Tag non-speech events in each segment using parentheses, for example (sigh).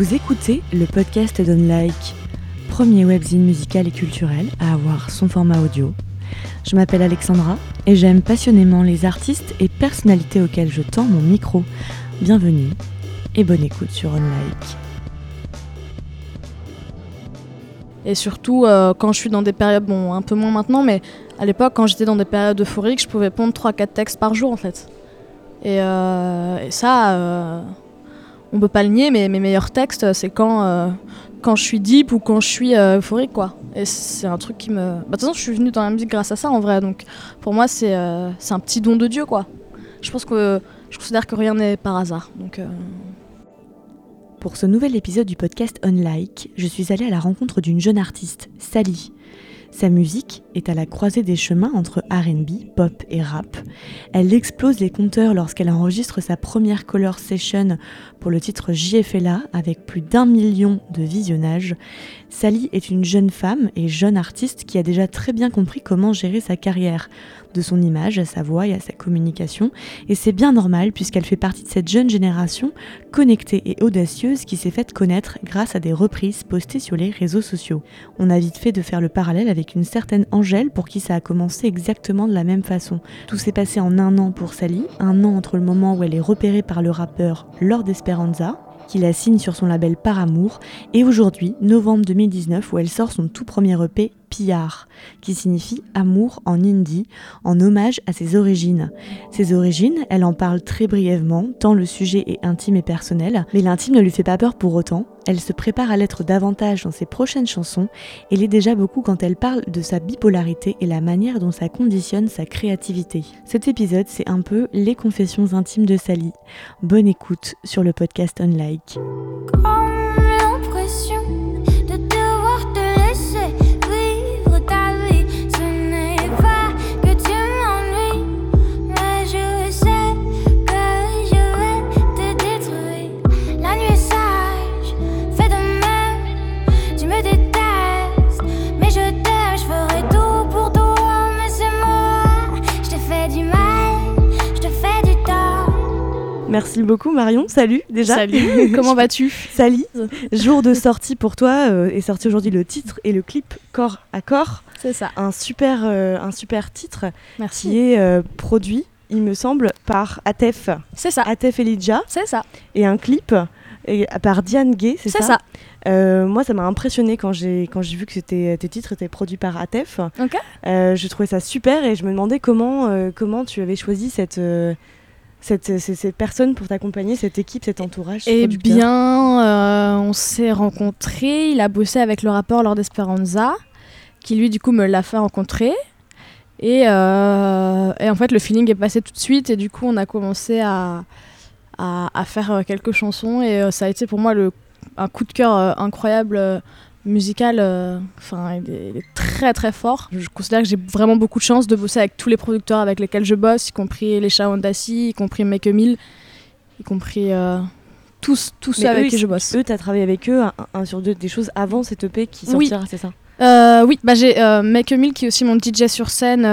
Vous écoutez le podcast d'Unlike, premier webzine musical et culturel à avoir son format audio. Je m'appelle Alexandra et j'aime passionnément les artistes et personnalités auxquels je tends mon micro. Bienvenue et bonne écoute sur Unlike. Et surtout, euh, quand je suis dans des périodes, bon, un peu moins maintenant, mais à l'époque, quand j'étais dans des périodes euphoriques, je pouvais pondre 3-4 textes par jour en fait. Et, euh, ça, euh, on peut pas le nier, mais mes meilleurs textes, c'est quand, euh, quand je suis deep ou quand je suis euh, euphorique, quoi. Et c'est un truc qui me. Bah, de toute façon, je suis venue dans la musique grâce à ça, en vrai. Donc, pour moi, c'est euh, c'est un petit don de Dieu, quoi. Je pense que je considère que rien n'est par hasard. Donc, euh, Pour ce nouvel épisode du podcast Unlike, je suis allée à la rencontre d'une jeune artiste, Sally. Sa musique est à la croisée des chemins entre RB, pop et rap. Elle explose les compteurs lorsqu'elle enregistre sa première color session pour le titre JFLA avec plus d'un million de visionnages. Sally est une jeune femme et jeune artiste qui a déjà très bien compris comment gérer sa carrière, de son image à sa voix et à sa communication, et c'est bien normal puisqu'elle fait partie de cette jeune génération connectée et audacieuse qui s'est faite connaître grâce à des reprises postées sur les réseaux sociaux. On a vite fait de faire le avec une certaine Angèle pour qui ça a commencé exactement de la même façon. Tout s'est passé en un an pour Sally, un an entre le moment où elle est repérée par le rappeur Lord Esperanza, qui la signe sur son label Par Amour, et aujourd'hui, novembre 2019, où elle sort son tout premier EP Pillard, qui signifie amour en hindi, en hommage à ses origines. Ses origines, elle en parle très brièvement, tant le sujet est intime et personnel, mais l'intime ne lui fait pas peur pour autant. Elle se prépare à l'être davantage dans ses prochaines chansons, et l'est déjà beaucoup quand elle parle de sa bipolarité et la manière dont ça conditionne sa créativité. Cet épisode, c'est un peu les confessions intimes de Sally. Bonne écoute sur le podcast Unlike. Comme Merci beaucoup Marion, salut déjà. Salut, (laughs) (laughs) comment vas-tu? Sally, jour de sortie pour toi, euh, est sorti aujourd'hui le titre et le clip corps à corps. C'est ça. Un super, euh, un super titre Merci. qui est euh, produit, il me semble, par Atef, C'est ça. Atef Elijah, C'est ça. et un clip et, par Diane Gay, c'est ça C'est ça? Euh, moi, ça m'a impressionné quand j'ai quand j'ai vu que c'était tes titres étaient produits par Atef. Ok. Euh, je trouvais ça super et je me demandais comment euh, comment tu avais choisi cette cette, ces personnes pour t'accompagner, cette équipe, cet entourage. Eh bien, euh, on s'est rencontrés. Il a bossé avec le rappeur Lord Esperanza, qui lui, du coup, me l'a fait rencontrer. Et, euh, et en fait, le feeling est passé tout de suite. Et du coup, on a commencé à, à, à faire euh, quelques chansons. Et ça a été pour moi le, un coup de cœur incroyable musical. euh, Enfin, il, est- il est très très fort. Je considère que j'ai vraiment beaucoup de chance de bosser avec tous les producteurs avec lesquels je bosse, y compris les Shawn Dassi, y compris Make a Mill, y compris euh, tous, tous ceux avec qui je bosse. Eux, tu as travaillé avec eux un, un sur deux, des choses avant cette EP qui Oui. sortira, c'est ça? Euh, oui, bah j'ai Make a Mill qui est aussi mon DJ sur scène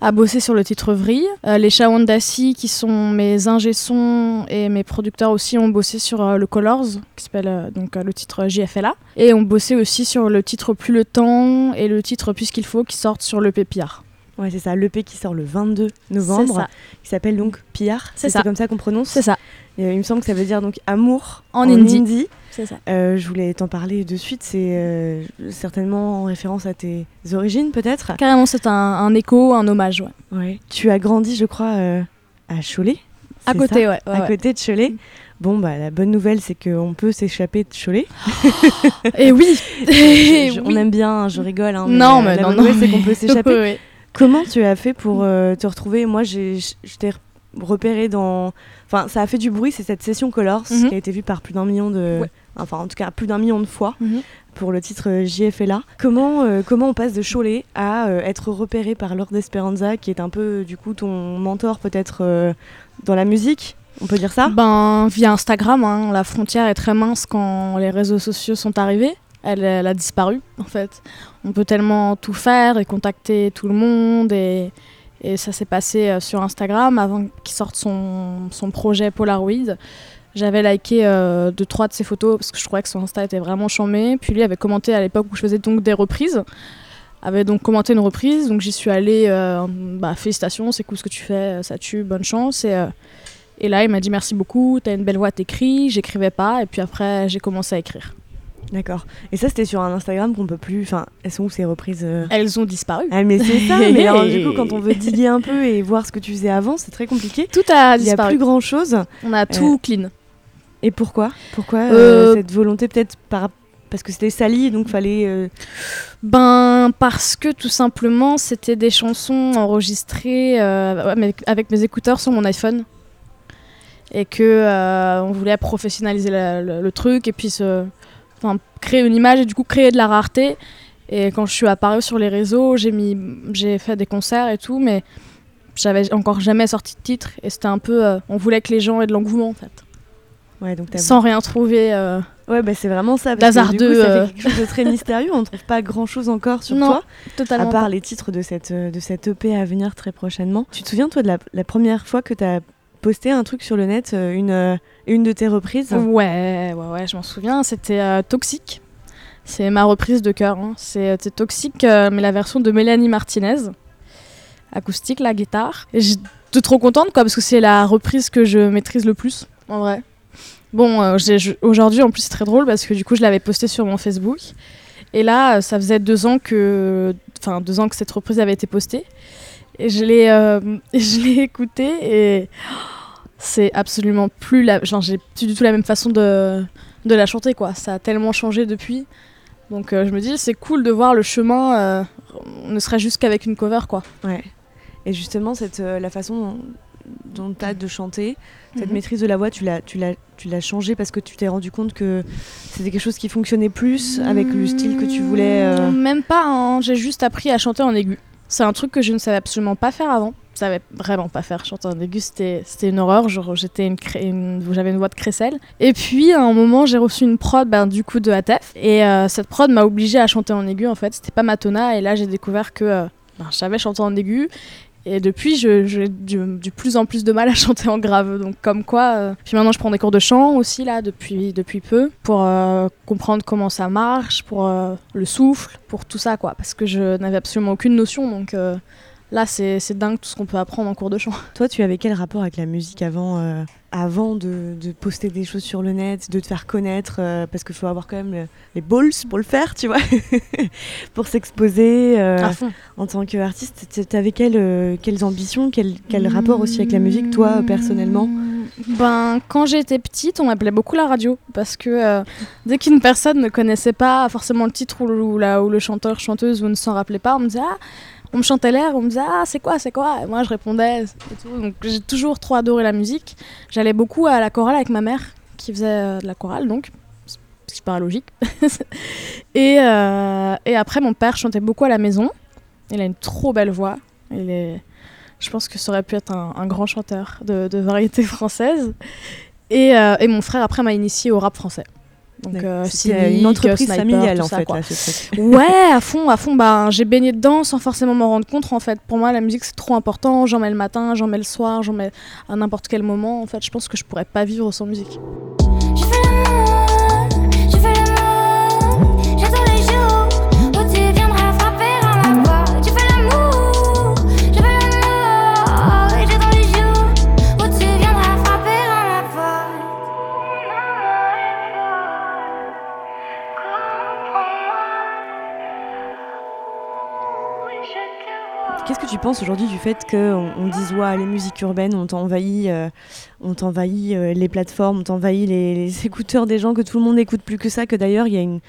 a bossé sur le titre Vrille. Euh, les Shawan Dassi qui sont mes ingé sons et mes producteurs aussi ont bossé sur euh, le Colors qui s'appelle euh, donc le titre JFLA et ont bossé aussi sur le titre Plus le temps et le titre Puisqu'il faut qui sortent sur le Pépillard. Ouais, c'est ça, l'EP qui sort le 22 novembre, qui s'appelle donc Pillard. C'est ça. comme ça qu'on prononce. C'est ça. Euh, il me semble que ça veut dire donc amour En en, hindi. hindi. C'est ça. Euh, je voulais t'en parler de suite, c'est euh, certainement en référence à tes origines peut-être. Carrément, c'est un, un écho, un hommage. Ouais. Ouais. Tu as grandi, je crois, euh, à Cholet. À côté, ça ouais. ouais, à ouais. côté de Cholet. Bon, bah, la bonne nouvelle, c'est qu'on peut s'échapper de Cholet. (laughs) Et oui. (laughs) Je- (laughs) oui. On aime bien, je rigole. hein, non, mais la non, bonne non. nouvelle, c'est qu'on peut mais- s'échapper. Comment tu as fait pour te retrouver? Moi, je t'ai repéré dans. Enfin, ça a fait du bruit, c'est cette session Colors Mhm. qui a été vue par plus d'un million de. Ouais. Enfin, en tout cas, plus d'un million de fois Mhm. pour le titre euh, JFLA. Comment, euh, comment on passe de Cholet à euh, être repéré par Lord Esperanza, qui est un peu, du coup, ton mentor peut-être euh, dans la musique? On peut dire ça? Ben, via Instagram, hein, la frontière est très mince quand les réseaux sociaux sont arrivés. Elle, elle a disparu, en fait. On peut tellement tout faire et contacter tout le monde. Et, et ça s'est passé euh, sur Instagram avant qu'il sorte son, son projet Polaroid. J'avais liké euh, deux, trois de ses photos parce que je trouvais que son Insta était vraiment chambé. Puis lui avait commenté à l'époque où je faisais donc des reprises. Avait donc commenté une reprise. Donc j'y suis allée. euh, bah, félicitations, c'est cool ce que tu fais, ça tue, bonne chance. Et, euh, et là, il m'a dit merci beaucoup, t'as une belle voix, t'écris. J'écrivais pas. Et puis après, j'ai commencé à écrire. D'accord. Et ça, c'était sur un Instagram qu'on peut plus. Enfin, elles sont où ces reprises euh Elles ont disparu. Ah, mais c'est ça. mais alors, du coup, quand on veut (laughs) diguer un peu et voir ce que tu faisais avant, c'est très compliqué. Tout a Il n'y a disparu. plus grand chose. On a tout clean. Et pourquoi? Pourquoi euh, Euh, cette volonté peut-être par parce que c'était sali donc fallait euh, Ben parce que tout simplement c'était des chansons enregistrées euh, avec, avec mes écouteurs sur mon iPhone et que euh, on voulait professionnaliser la- le, le truc et puis se, enfin, créer une image et du coup créer de la rareté. Et quand je suis apparue sur les réseaux, j'ai mis, j'ai fait des concerts et tout, mais j'avais encore jamais sorti de titre et c'était un peu, euh, on voulait que les gens aient de l'engouement en fait, ouais donc t'as- sans rien trouver. euh, ouais bah c'est vraiment ça Hasardeux, euh. quelque chose de très mystérieux on trouve pas grand chose encore sur Non, toi à totalement. part les titres de cette euh, de cette EP à venir très prochainement tu te souviens toi de la, la première fois que t'as posté un truc sur le net euh, une euh, une de tes reprises Ouais, ouais, ouais, je m'en souviens. C'était euh, Toxique. C'est ma reprise de cœur. hein. C'est Toxique, mais la version de Mélanie Martinez. Acoustique, la guitare. Et j'étais trop contente, quoi, parce que c'est la reprise que je maîtrise le plus, en vrai. Bon, aujourd'hui, en plus, c'est très drôle, parce que du coup, je l'avais posté sur mon Facebook. Et là, ça faisait deux ans que, enfin, deux ans que cette reprise avait été postée. Et je l'ai, euh, (laughs) je l'ai écoutée et c'est absolument plus la, genre j'ai plus du tout la même façon de, de la chanter quoi. Ça a tellement changé depuis. Donc euh, je me dis c'est cool de voir le chemin, euh, ne serait juste qu'avec une cover quoi. ouais et justement cette euh, la façon dont tu as de chanter cette Mhm. maîtrise de la voix tu l'as tu l'as tu l'as changé parce que tu t'es rendu compte que c'était quelque chose qui fonctionnait plus avec le style que tu voulais euh, Même pas, hein. j'ai juste appris à chanter en aigu. C'est un truc que je ne savais absolument pas faire avant. Je savais vraiment pas faire chanter en aigu, c'était une horreur. J'étais une, une- j'avais une voix de crécelle. Et puis à un moment, j'ai reçu une prod ben, du coup de ATEF. Et euh, cette prod m'a obligée à chanter en aigu en fait. C'était pas ma tona. Et là, j'ai découvert que euh, ben, je savais chanter en aigu. Et depuis, j'ai du, plus en plus de mal à (laughs) chanter en grave. Donc, comme quoi. euh, Puis maintenant, je prends des cours de chant aussi, là, depuis, depuis peu, pour euh, comprendre comment ça marche, pour euh, le souffle, pour tout ça, quoi. Parce que je n'avais absolument aucune notion. Donc, là, c'est c'est dingue tout ce qu'on peut apprendre en cours de chant. Toi, tu avais quel rapport avec la musique avant, euh, avant de, de poster des choses sur le net, de te faire connaître euh, Parce qu'il faut avoir quand même le- les balls pour le faire, tu vois, (laughs) pour s'exposer euh, en tant qu'artiste. t- T'avais quelles, quelles ambitions, quel, quel rapport aussi avec la musique, toi, personnellement? Ben, quand j'étais petite, on m'appelait beaucoup la radio parce que dès qu'une personne ne connaissait pas forcément le titre ou le, ou la- ou le chanteur, chanteuse ou ne s'en rappelait pas, on me disait ah, on me chantait l'air, on me disait ah c'est quoi, c'est quoi, et moi je répondais et tout. Donc j'ai toujours trop adoré la musique. J'allais beaucoup à la chorale avec ma mère qui faisait euh, de la chorale donc ce qui paraît logique. (laughs) et, euh, et après mon père chantait beaucoup à la maison. Il a une trop belle voix. Il est je pense que ça aurait pu être un, grand chanteur de, de variété française. Et, euh, et mon frère, après, m'a initié au rap français. Donc, euh, Cynic, une entreprise Sniper, familiale tout en ça, fait, quoi. là, ce truc. (laughs) Ouais, à fond, à fond. Ben, j'ai baigné dedans sans forcément m'en rendre compte. En fait, pour moi, la musique c'est trop important. J'en mets le matin, j'en mets le soir, j'en mets à n'importe quel moment. En fait, je pense que je pourrais pas vivre sans musique. Qu'est-ce que tu penses aujourd'hui du fait qu'on on dise ouais, les musiques urbaines, on t'envahit, euh, on t'envahit euh, les plateformes, on t'envahit les, les écouteurs des gens, que tout le monde n'écoute plus que ça, que d'ailleurs il y a une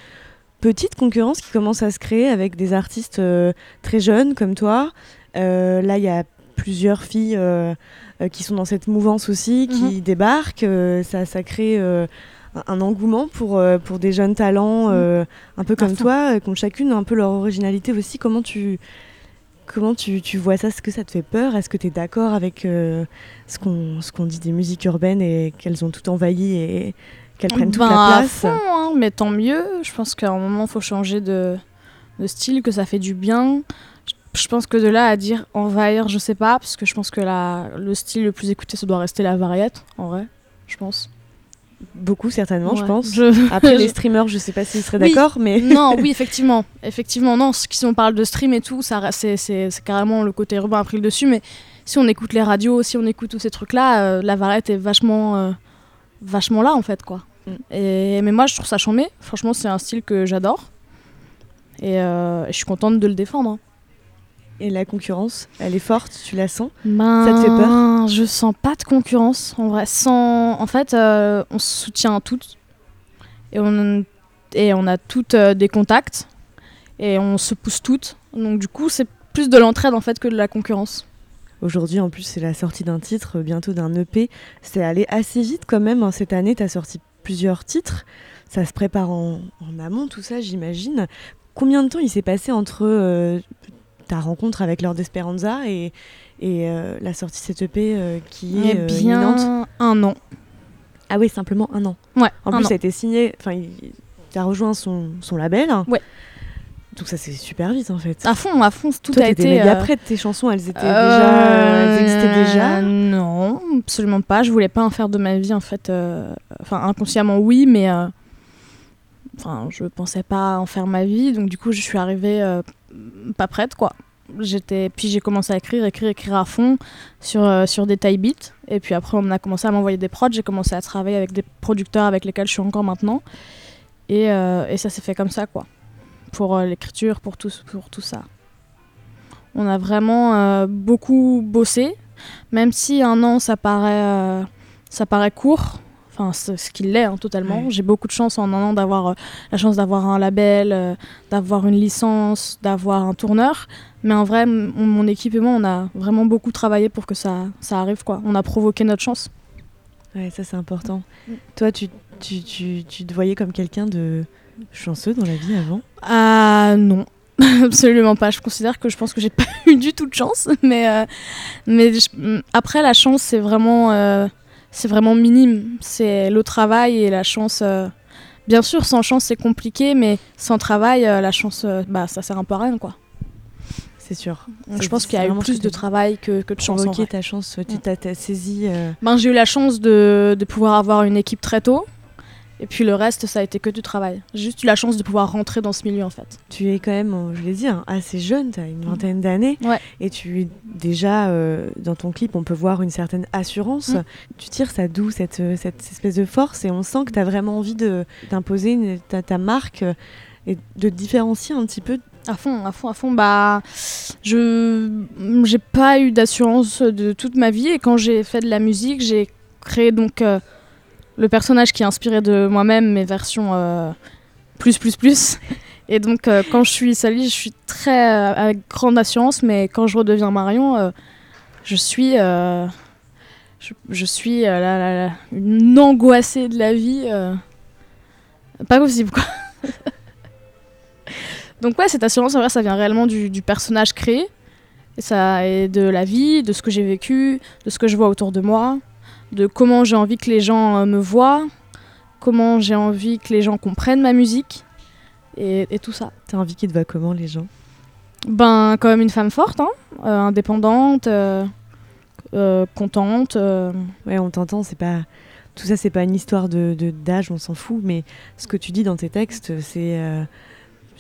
petite concurrence qui commence à se créer avec des artistes euh, très jeunes comme toi. Euh, là, il y a plusieurs filles qui sont dans cette mouvance aussi, qui débarquent. euh, ça, ça crée un, engouement pour, euh, pour des jeunes talents euh, un peu comme toi, euh, qui ont chacune un peu leur originalité aussi. Comment tu, comment tu, tu vois ça? Est-ce que ça te fait peur? Est-ce que tu es d'accord avec euh, ce qu'on dit des musiques urbaines et qu'elles ont tout envahi et qu'elles prennent toute Ben, la à place? fond, hein, mais tant mieux. Je pense qu'à un moment, il faut changer de, de style, que ça fait du bien. Je- Je pense que de là à dire envahir, je sais pas, parce que je pense que la, le style le plus écouté, ça doit rester la variette, en vrai, je pense. Beaucoup, certainement, je pense. Je- (laughs) Après, les (laughs) streamers, je sais pas s'ils seraient Oui. d'accord, mais. (laughs) non, oui, effectivement. Effectivement, non, si on parle de stream et tout, ça, c'est, carrément le côté urbain a pris le dessus. Mais si on écoute les radios, si on écoute tous ces trucs-là, euh, la varette est vachement, euh, vachement là, en fait, quoi. Mm. Et, mais moi, je trouve ça chambé. Franchement, c'est un style que j'adore. Et euh, je suis contente de le défendre. Et la concurrence, elle est forte, tu la sens Ben, Ça te fait peur Je sens pas de concurrence, en vrai. Sans... En fait, euh, on se soutient toutes. Et on, et on a toutes euh, des contacts. Et on se pousse toutes. Donc, du coup, c'est plus de l'entraide, en fait, que de la concurrence. Aujourd'hui, en plus, c'est la sortie d'un titre, euh, bientôt d'un EP. C'est allé assez vite quand même. hein. Cette année, tu as sorti plusieurs titres. Ça se prépare en, en amont, tout ça, j'imagine. Combien de temps il s'est passé entre euh, ta rencontre avec Lord Esperanza et, et euh, la sortie de cette EP euh, qui est Eh euh, imminente bien, un an. Ah oui, simplement un an. Ouais, En plus, an. ça a été signé. Enfin, tu as rejoint son, son label. Ouais. Donc ça, c'est super vite en fait. À fond, à fond, tout Toi, a été. euh, prête, tes chansons, elles étaient Euh, déjà, elles existaient déjà? Non, absolument pas. Je voulais pas en faire de ma vie en fait. euh, Enfin, inconsciemment oui, mais enfin, je pensais pas en faire ma vie. Donc du coup, je suis arrivée pas prête quoi. J'étais, puis j'ai commencé à écrire, écrire, écrire à fond sur euh, sur des taille beats. Et puis après, on a commencé à m'envoyer des prods. J'ai commencé à travailler avec des producteurs avec lesquels je suis encore maintenant. Et, euh, et ça s'est fait comme ça quoi. Pour euh, l'écriture, pour tout, pour tout ça. On a vraiment beaucoup bossé, même si un an ça paraît, ça paraît court. Enfin, ce qu'il l'est hein, totalement. Ouais. J'ai beaucoup de chance en un an d'avoir euh, la chance d'avoir un label, euh, d'avoir une licence, d'avoir un tourneur. Mais en vrai, mon équipe et moi, on a vraiment beaucoup travaillé pour que ça, ça arrive. Quoi. On a provoqué notre chance. Ouais, ça c'est important. Mm. Toi, tu, tu, tu, tu te voyais comme quelqu'un de chanceux dans la vie avant? Ah non, (laughs) absolument pas. Je considère que je pense que j'ai (laughs) pas eu du tout de chance, mais euh, mais je- après la chance c'est vraiment c'est vraiment minime. C'est le travail et la chance. euh, bien sûr, sans chance c'est compliqué, mais sans travail, euh, la chance, euh, bah ça sert un peu à rien quoi. C'est sûr. Donc, je pense qu'il y a eu plus de travail que, que de chance. Provoquer ta chance, tu Mm. t'as, t'as saisi. euh, Ben, j'ai eu la chance de, de pouvoir avoir une équipe très tôt. Et puis le reste, ça a été que du travail. J'ai juste eu la chance de pouvoir rentrer dans ce milieu en fait. tu es quand même, je l'ai dit, hein, assez jeune, tu as une vingtaine d'années. Ouais. Et tu déjà, euh, dans ton clip, on peut voir une certaine assurance. Mm. Tu tires ça d'où, cette, euh, cette espèce de force? Et on sent que tu as vraiment envie de, d'imposer ta, ta marque euh, et de te différencier un petit peu? À fond, à fond, à fond. Bah, je j'ai pas eu d'assurance de toute ma vie et quand j'ai fait de la musique, j'ai créé donc euh, le personnage qui est inspiré de moi-même, mes versions euh, plus plus plus. (laughs) Et donc euh, quand je suis Sally, je suis très euh, avec grande assurance, mais quand je redeviens Marion, euh, je suis je, je suis la- la- la- une angoissée de la vie. pas possible quoi. (laughs) Donc ouais, cette assurance, en vrai, ça vient réellement du, du personnage créé. Et ça est de la vie, de ce que j'ai vécu, de ce que je vois autour de moi, de comment j'ai envie que les gens euh, me voient, comment j'ai envie que les gens comprennent ma musique, et, et tout ça. Tu as envie qu'ils te voient comment, les gens? Ben, quand même une femme forte, hein, euh, indépendante, euh, euh, contente. Ouais, on t'entend, c'est pas. Tout ça, c'est pas une histoire de, d'âge, on s'en fout, mais ce que tu dis dans tes textes, c'est.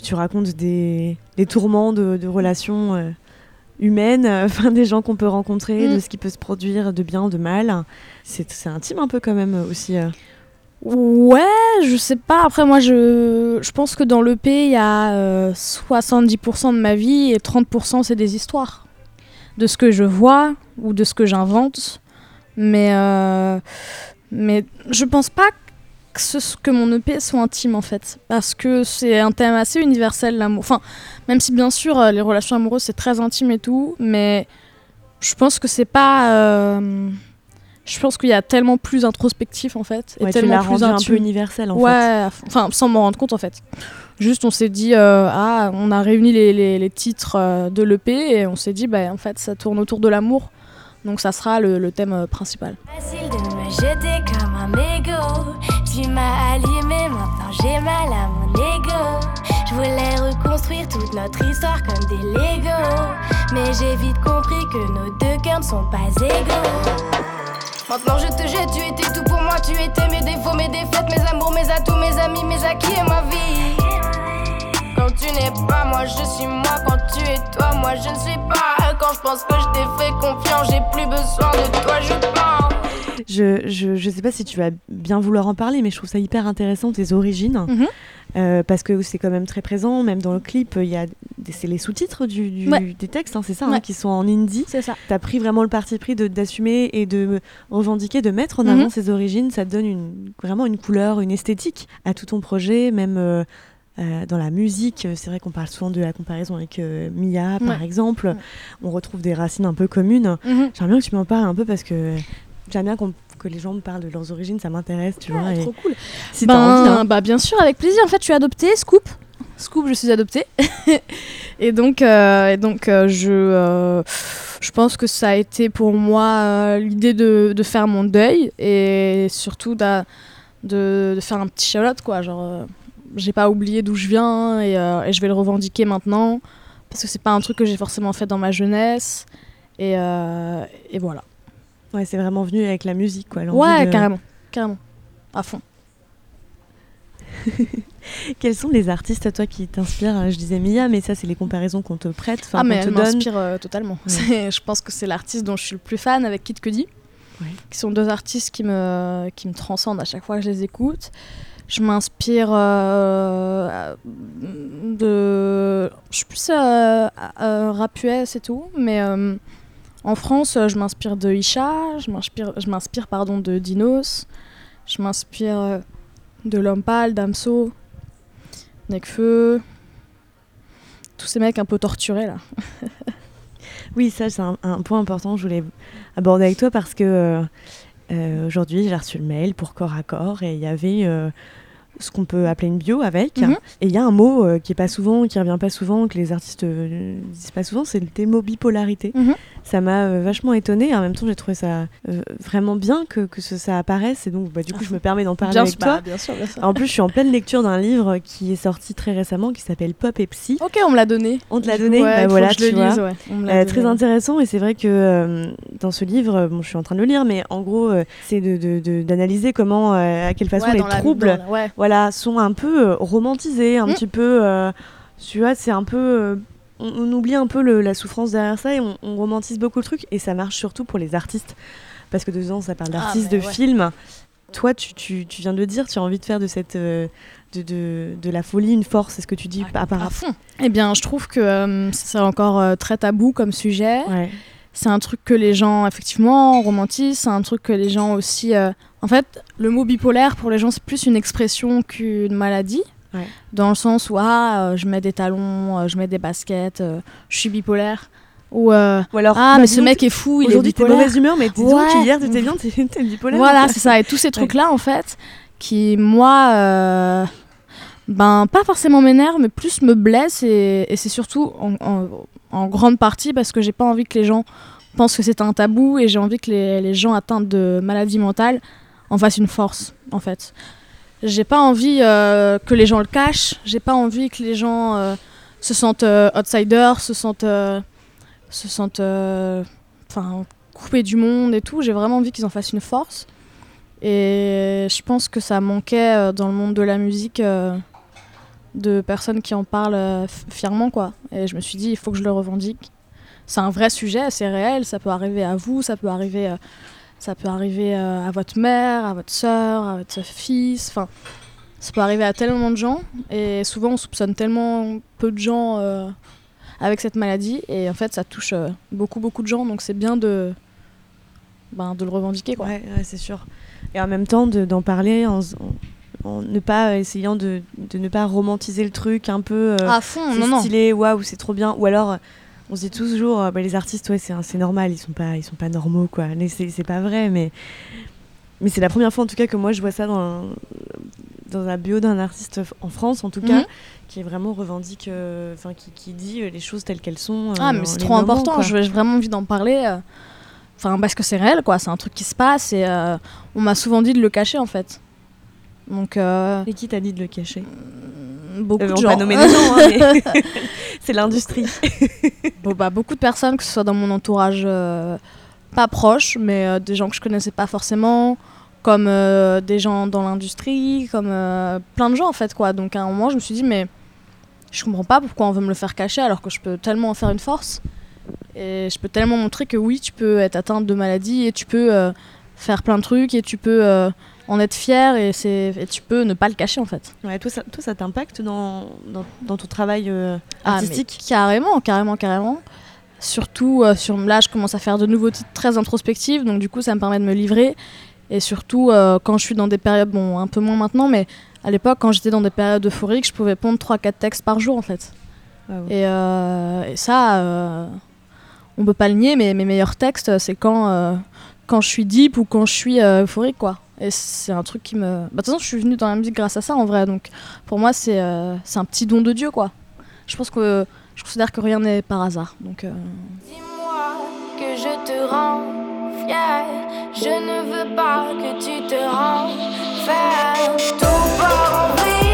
tu racontes des, des tourments de, de relations humaines, euh, (laughs) enfin, des gens qu'on peut rencontrer, Mm. de ce qui peut se produire de bien, de mal. C'est, intime un peu quand même euh, aussi. euh. Ouais, je sais pas. Après, moi, je, je pense que dans l'EP, il y a euh, 70% de ma vie et 30% c'est des histoires. De ce que je vois ou de ce que j'invente. Mais, euh, mais je pense pas que, ce, que mon EP soit intime en fait. Parce que c'est un thème assez universel, l'amour. Enfin, même si bien sûr, euh, les relations amoureuses c'est très intime et tout. Mais je pense que c'est pas. euh, je pense qu'il y a tellement plus introspectif en fait. Et Ouais, tu tellement plus rendu un peu universel en ouais, fait. enfin sans m'en rendre compte en fait. Juste on s'est dit euh, ah on a réuni les, les- les titres de l'EP et on s'est dit bah en fait ça tourne autour de l'amour donc ça sera le, le thème principal. Facile de me jeter. M'as allumé, maintenant j'ai mal à mon ego. Je voulais reconstruire toute notre histoire comme des Legos. Mais j'ai vite compris que nos deux cœurs ne sont pas égaux. Maintenant je te jette, tu étais tout pour moi, tu étais mes défauts, mes défaites, mes amours, mes atouts, mes amis, mes acquis et ma vie. Quand tu n'es pas moi, je suis moi. Quand tu es toi, moi je ne suis pas. Quand je pense que je t'ai fait confiance, j'ai plus besoin de toi, je pense. Je, je, je sais pas si tu vas bien vouloir en parler, mais je trouve ça hyper intéressant, tes origines. Mhm. Euh, parce que c'est quand même très présent, même dans le clip, il y a c'est les sous-titres du, du- Ouais. des textes, hein, c'est ça, hein, qui sont en indie. C'est ça. T'as pris vraiment le parti pris d'assumer et de revendiquer, de mettre en Mhm. avant ses origines. Ça te donne une, vraiment une couleur, une esthétique à tout ton projet, même euh, euh, dans la musique. C'est vrai qu'on parle souvent de la comparaison avec euh, Mia, par exemple. Ouais. On retrouve des racines un peu communes. Mhm. J'aimerais bien que tu m'en parles un peu parce que j'aime bien qu'on- que les gens me parlent de leurs origines, ça m'intéresse, tu vois. et Trop cool. si ben, envie, hein. bah, bien sûr, avec plaisir. En fait, je suis adoptée, Scoop. Scoop, je suis adoptée. (laughs) et donc, euh, et donc euh, je, euh, je pense que ça a été pour moi euh, l'idée de, de faire mon deuil et surtout d'a- de, de faire un petit shout quoi. Genre, euh, j'ai pas oublié d'où je viens et, euh, et je vais le revendiquer maintenant parce que c'est pas un truc que j'ai forcément fait dans ma jeunesse. Et, euh, et voilà. Ouais, c'est vraiment venu avec la musique, quoi. Ouais, de- carrément. Carrément. À fond. (laughs) Quels sont les artistes, toi, qui t'inspirent? Je disais Mia, mais ça, c'est les comparaisons qu'on te prête, enfin, ah mais elle m'inspire euh, totalement. Je pense que c'est l'artiste dont je suis le plus fan avec Kid Cudi, Ouais. qui sont deux artistes qui me, qui me transcendent à chaque fois que je les écoute. Je m'inspire euh, de... Je suis plus euh, euh, rap US et tout, mais en France, euh, je m'inspire de Isha, je m'inspire, pardon, de Dinos, je m'inspire euh, de Lompal, Damso, Nekfeu, tous ces mecs un peu torturés là. (laughs) Oui, ça, c'est un, un point important que je voulais aborder avec toi parce que euh, aujourd'hui, j'ai reçu le mail pour corps à corps et il y avait euh, ce qu'on peut appeler une bio avec. Mhm. Et il y a un mot euh, qui est pas souvent, qui revient pas souvent, que les artistes disent pas souvent, c'est le mot bipolarité. Mhm. Ça m'a euh, vachement étonnée. En même temps, j'ai trouvé ça euh, vraiment bien que, que ce- ça apparaisse. Et donc, bah, du coup, je me permets d'en parler Bien avec sûr, toi. bah, bien sûr, bien sûr. En plus, je suis en pleine lecture d'un livre qui est sorti très récemment qui s'appelle Pop et Psy. Ok, on me l'a donné. On te l'a donné Bah ouais, faut voilà, je le tu vois. lise, ouais. Euh, donné, très intéressant et c'est vrai que euh, dans ce livre, bon, je suis en train de le lire, mais en gros, euh, c'est de- de- de- d'analyser comment, à quelle façon Ouais, les troubles, la- voilà, sont un peu romantisés, un Mm. petit peu. tu vois, c'est un peu. On, on oublie un peu le- la souffrance derrière ça et on, on romantise beaucoup le truc et ça marche surtout pour les artistes parce que dedans ça parle Ah, d'artistes, de ouais. films. Toi, tu, tu, tu viens de le dire, tu as envie de faire de cette euh, de, de, de la folie une force, c'est ce que tu dis à part À fond. Eh bien, je trouve que euh, c'est encore euh, très tabou comme sujet. Ouais. C'est un truc que les gens, effectivement, romantisent. C'est un truc que les gens aussi. euh, En fait, le mot bipolaire, pour les gens, c'est plus une expression qu'une maladie. Ouais. Dans le sens où, ah, euh, je mets des talons, euh, je mets des baskets, euh, je suis bipolaire. Ou, euh, Ou alors, ah, mais ce mec est fou, il est Aujourd'hui, t'es mauvaise humeur, mais dis Ouais. hier, t'étais bien, t'es t'es bipolaire. Voilà, c'est ça. Et tous ces trucs-là, en fait, qui, moi, euh, ben, pas forcément m'énervent, mais plus me blessent. Et, et c'est surtout en, en- en grande partie parce que j'ai pas envie que les gens pensent que c'est un tabou et j'ai envie que les, les gens atteints de maladies mentales en fassent une force, en fait. J'ai pas envie euh, que les gens le cachent. J'ai pas envie que les gens euh, se sentent euh, outsiders, se sentent, se sentent, enfin, coupés du monde et tout. J'ai vraiment envie qu'ils en fassent une force. Et je pense que ça manquait dans le monde de la musique de personnes qui en parlent fièrement, quoi. Et je me suis dit, il faut que je le revendique. C'est un vrai sujet, c'est réel. Ça peut arriver à vous, ça peut arriver, ça peut arriver euh, à votre mère, à votre soeur, à votre fils. Enfin, ça peut arriver à tellement de gens. Et souvent, on soupçonne tellement peu de gens euh, avec cette maladie. Et en fait, ça touche euh, beaucoup, beaucoup de gens. Donc, c'est bien de, ben, de le revendiquer, quoi. Ouais, ouais, c'est sûr. Et en même temps, de- d'en parler en, s- en- en ne pas essayant de, de ne pas romantiser le truc un peu. euh, À fond, non, non. stylé, waouh, c'est trop bien. Ou alors, on se dit toujours, euh, bah, les artistes, ouais, c'est normal, ils sont pas, ils sont pas normaux, quoi. C'est pas vrai, mais mais c'est la première fois en tout cas que moi je vois ça dans un, dans un bio d'un artiste en France, en tout cas, Mhm. qui est vraiment revendique, euh, qui, qui dit euh, les choses telles qu'elles sont. Ah, mais c'est trop moments, important. J'ai vraiment envie d'en parler. Enfin, parce que c'est réel, quoi. C'est un truc qui se passe et on m'a souvent dit de le cacher, en fait. Donc, euh, Et qui t'a dit de le cacher? beaucoup Euh, de on gens. va nommer des noms, hein, mais (laughs) c'est l'industrie. (laughs) Bon, bah, beaucoup de personnes, que ce soit dans mon entourage euh, pas proches, mais des gens que je connaissais pas forcément, comme des gens dans l'industrie, comme plein de gens en fait quoi. Donc à un moment, je me suis dit mais je comprends pas pourquoi on veut me le faire cacher alors que je peux tellement en faire une force et je peux tellement montrer que oui, tu peux être atteinte de maladie et tu peux faire plein de trucs et tu peux en être fier et, c'est- et tu peux ne pas le cacher en fait. Ouais, toi, ça, toi, ça t'impacte dans, dans, dans ton travail euh, Ah, artistique? carrément, carrément, carrément. Surtout, euh, sur, là, je commence à faire de nouveaux titres très introspectifs, donc du coup, ça me permet de me livrer. Et surtout, euh, quand je suis dans des périodes, bon, un peu moins maintenant, mais à l'époque, quand j'étais dans des périodes euphoriques, je pouvais pondre 3-4 textes par jour, en fait. Waouh. Et, et ça, on peut pas le nier, mais mes meilleurs textes, c'est quand, quand je suis deep ou quand je suis euphorique, quoi. Et c'est un truc qui me... Bah, De toute façon, je suis venue dans la musique grâce à ça, en vrai. Donc, pour moi, c'est euh, un petit don de Dieu, quoi. Je pense que je considère que rien n'est par hasard. Donc, euh, Dis-moi que je te rends fier. Je ne veux pas que tu te renfermes. Tout part en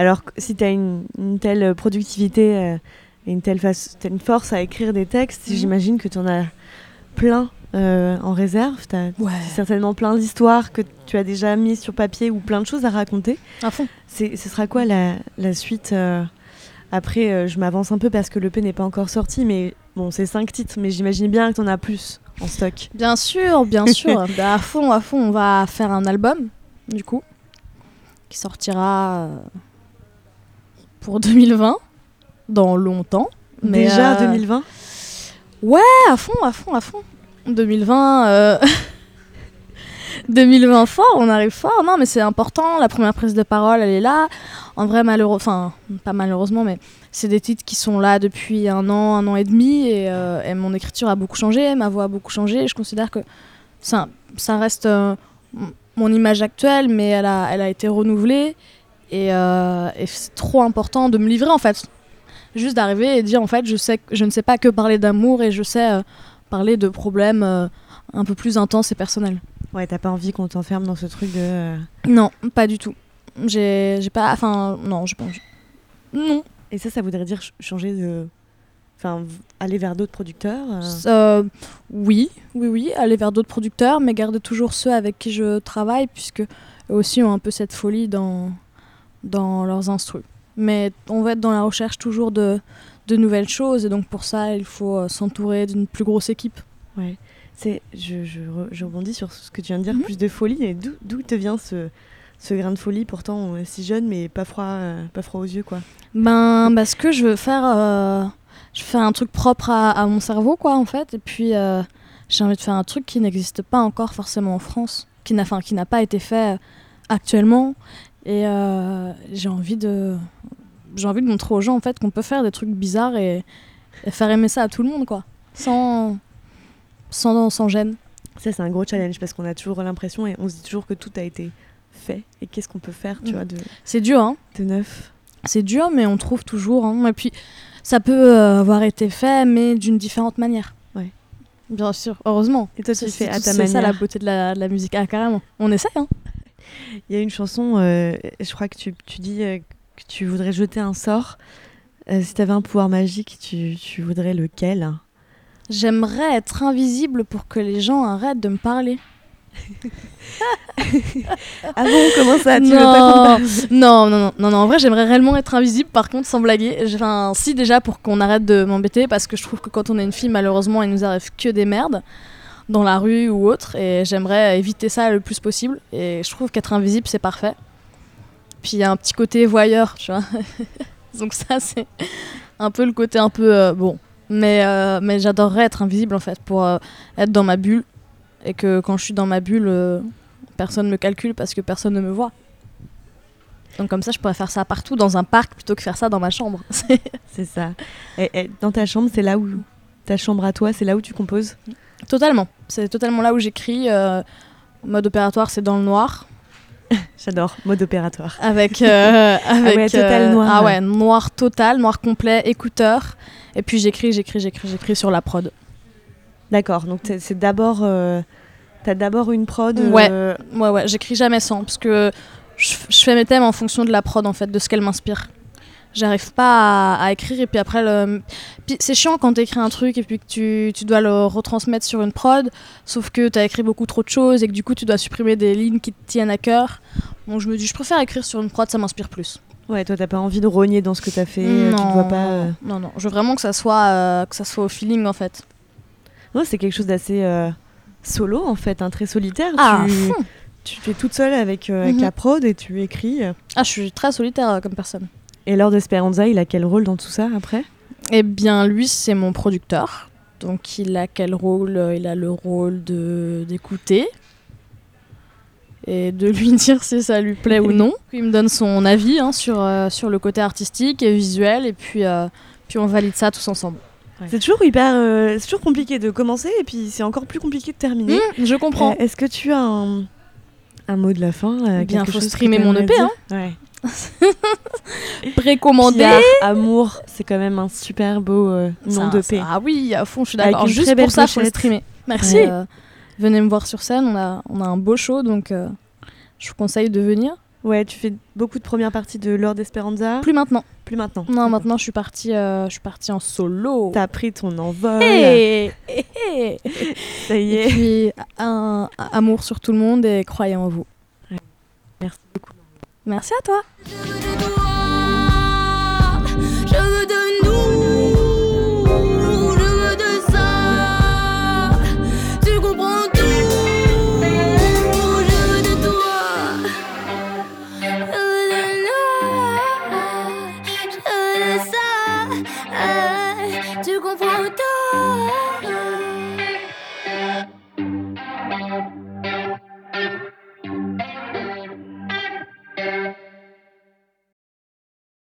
Alors, que si tu as une, une telle productivité euh, et une telle, face, t'as une force à écrire des textes, Mhm. j'imagine que tu en as plein euh, en réserve. Tu as ouais. certainement plein d'histoires que tu as déjà mises sur papier ou plein de choses à raconter. À fond. Ce sera quoi la, la suite euh, Après, euh, je m'avance un peu parce que l'EP n'est pas encore sorti, mais bon, c'est cinq titres, mais j'imagine bien que tu en as plus en stock. Bien sûr, bien (laughs) sûr. Bah, à fond, à fond, on va faire un album, du coup, qui sortira euh, pour 2020, dans longtemps. Mais, Déjà euh, 2020 à fond, à fond, à fond. 2020, euh, (laughs) 2020 fort, on arrive fort. Non, mais c'est important. La première prise de parole, elle est là. En vrai, malheureux, enfin, pas malheureusement, mais c'est des titres qui sont là depuis un an, un an et demi, et, euh, et mon écriture a beaucoup changé, ma voix a beaucoup changé. Et je considère que ça, ça reste euh, mon image actuelle, mais elle a, elle a été renouvelée. Et, euh, et c'est trop important de me livrer en fait. Juste d'arriver et dire en fait, je, sais, je ne sais pas que parler d'amour et je sais euh, parler de problèmes euh, un peu plus intenses et personnels. Ouais, t'as pas envie qu'on t'enferme dans ce truc de. Non, pas du tout. J'ai j'ai pas. Enfin, non, je pense. Non. Et ça, ça voudrait dire ch- changer de. Enfin, aller vers d'autres producteurs Euh, oui, oui, oui, aller vers d'autres producteurs, mais garder toujours ceux avec qui je travaille, puisque eux aussi ont un peu cette folie dans, dans leurs instrus. Mais on va être dans la recherche toujours de, de nouvelles choses, et donc pour ça, il faut euh, s'entourer d'une plus grosse équipe. C'est, je, je, re- je rebondis sur ce que tu viens de dire, Mhm. plus de folie. Et d'où, d'où te vient ce, ce grain de folie, pourtant si jeune, mais pas froid, euh, pas froid aux yeux, quoi? Ben, parce que je veux faire, euh, je fais un truc propre à, à mon cerveau, quoi, en fait. Et puis, euh, j'ai envie de faire un truc qui n'existe pas encore forcément en France, qui n'a, enfin, qui n'a pas été fait actuellement. Et euh, j'ai envie de, j'ai envie de montrer aux gens, en fait, qu'on peut faire des trucs bizarres et, et faire aimer ça à tout le monde, quoi, sans, sans, sans gêne. Ça, c'est un gros challenge parce qu'on a toujours l'impression et on se dit toujours que tout a été fait. Et qu'est-ce qu'on peut faire, tu Mhm. vois, de, C'est dur, hein. de neuf C'est dur, mais on trouve toujours. hein. Et puis, ça peut euh, avoir été fait, mais d'une différente manière. Ouais. Bien sûr, heureusement. Et toi, tu fais à ta C'est ça la manière. beauté de la, de la musique. Ah, carrément. On essaye, hein. Il y a une chanson, euh, je crois que tu, tu dis euh, que tu voudrais jeter un sort. Euh, si tu avais un pouvoir magique, tu, tu voudrais lequel? J'aimerais être invisible pour que les gens arrêtent de me parler. (laughs) Ah bon, comment ça? Tu veux non. pas qu'on te- non, non, non, non, non, en vrai, j'aimerais réellement être invisible, par contre, sans blaguer. Enfin, si, déjà, pour qu'on arrête de m'embêter, parce que je trouve que quand on est une fille, malheureusement, il nous arrive que des merdes, dans la rue ou autre, et j'aimerais éviter ça le plus possible. Et je trouve qu'être invisible, c'est parfait. Puis il y a un petit côté voyeur, tu vois. (laughs) Donc, ça, c'est un peu le côté un peu. euh, bon. Mais, euh, mais j'adorerais être invisible, en fait, pour euh, être dans ma bulle, et que quand je suis dans ma bulle, personne me calcule parce que personne ne me voit. Donc comme ça, je pourrais faire ça partout dans un parc plutôt que faire ça dans ma chambre. C'est- (laughs) C'est ça. Et, et dans ta chambre, c'est là où ta chambre à toi, c'est là où tu composes? Totalement. C'est totalement là où j'écris. euh, mode opératoire, c'est dans le noir. (laughs) J'adore, mode opératoire. Avec. (laughs) euh, avec ouais, total noir. Ah ouais, noir total, noir complet, écouteur. Et puis j'écris, j'écris, j'écris, j'écris sur la prod. D'accord, donc c'est d'abord. euh, T'as d'abord une prod. Ouais. euh, Ouais, ouais, j'écris jamais sans. Parce que je fais mes thèmes en fonction de la prod, en fait, de ce qu'elle m'inspire. J'arrive pas à, à écrire et puis après le... c'est chiant quand t'écris un truc et puis que tu, tu dois le retransmettre sur une prod sauf que t'as écrit beaucoup trop de choses et que du coup tu dois supprimer des lignes qui te tiennent à cœur donc je me dis je préfère écrire sur une prod ça m'inspire plus Ouais, toi, t'as pas envie de rogner dans ce que t'as fait. euh, Tu te vois pas. euh, non non je veux vraiment que ça soit euh, que ça soit au feeling en fait Non, c'est quelque chose d'assez euh, solo en fait, hein, très solitaire. ah tu, tu fais toute seule avec, avec Mhm. la prod et tu écris. ah je suis très solitaire comme personne Et Lord Esperanza, il a quel rôle dans tout ça après? Eh bien, lui, c'est mon producteur. Donc, il a quel rôle? Il a le rôle de d'écouter et de lui (laughs) dire si ça lui plaît ou non. Il me donne son avis hein, sur, euh, sur le côté artistique et visuel, et puis, euh, puis on valide ça tous ensemble. C'est toujours hyper. euh, c'est toujours compliqué de commencer et puis c'est encore plus compliqué de terminer. Mmh, je comprends. Est-ce que tu as un, un mot de la fin euh, Bien, faut streamer mon EP, hein. Ouais. (laughs) Précommandé. Pierre, amour, c'est quand même un super beau euh, nom de paix. Ah oui, à fond, je suis d'accord. Juste pour ça, faut le streamer. Merci. Euh, venez me voir sur scène, on a, on a un beau show, donc euh, je vous conseille de venir. Ouais, tu fais beaucoup de premières parties de Lord Esperanza. Plus maintenant. Plus maintenant. Non, maintenant je suis partie, euh, je suis partie en solo. T'as pris ton envol. Hey, hey, hey. (laughs) Ça y Et est. puis un, un amour sur tout le monde et croyez en vous. Merci beaucoup. Merci à toi.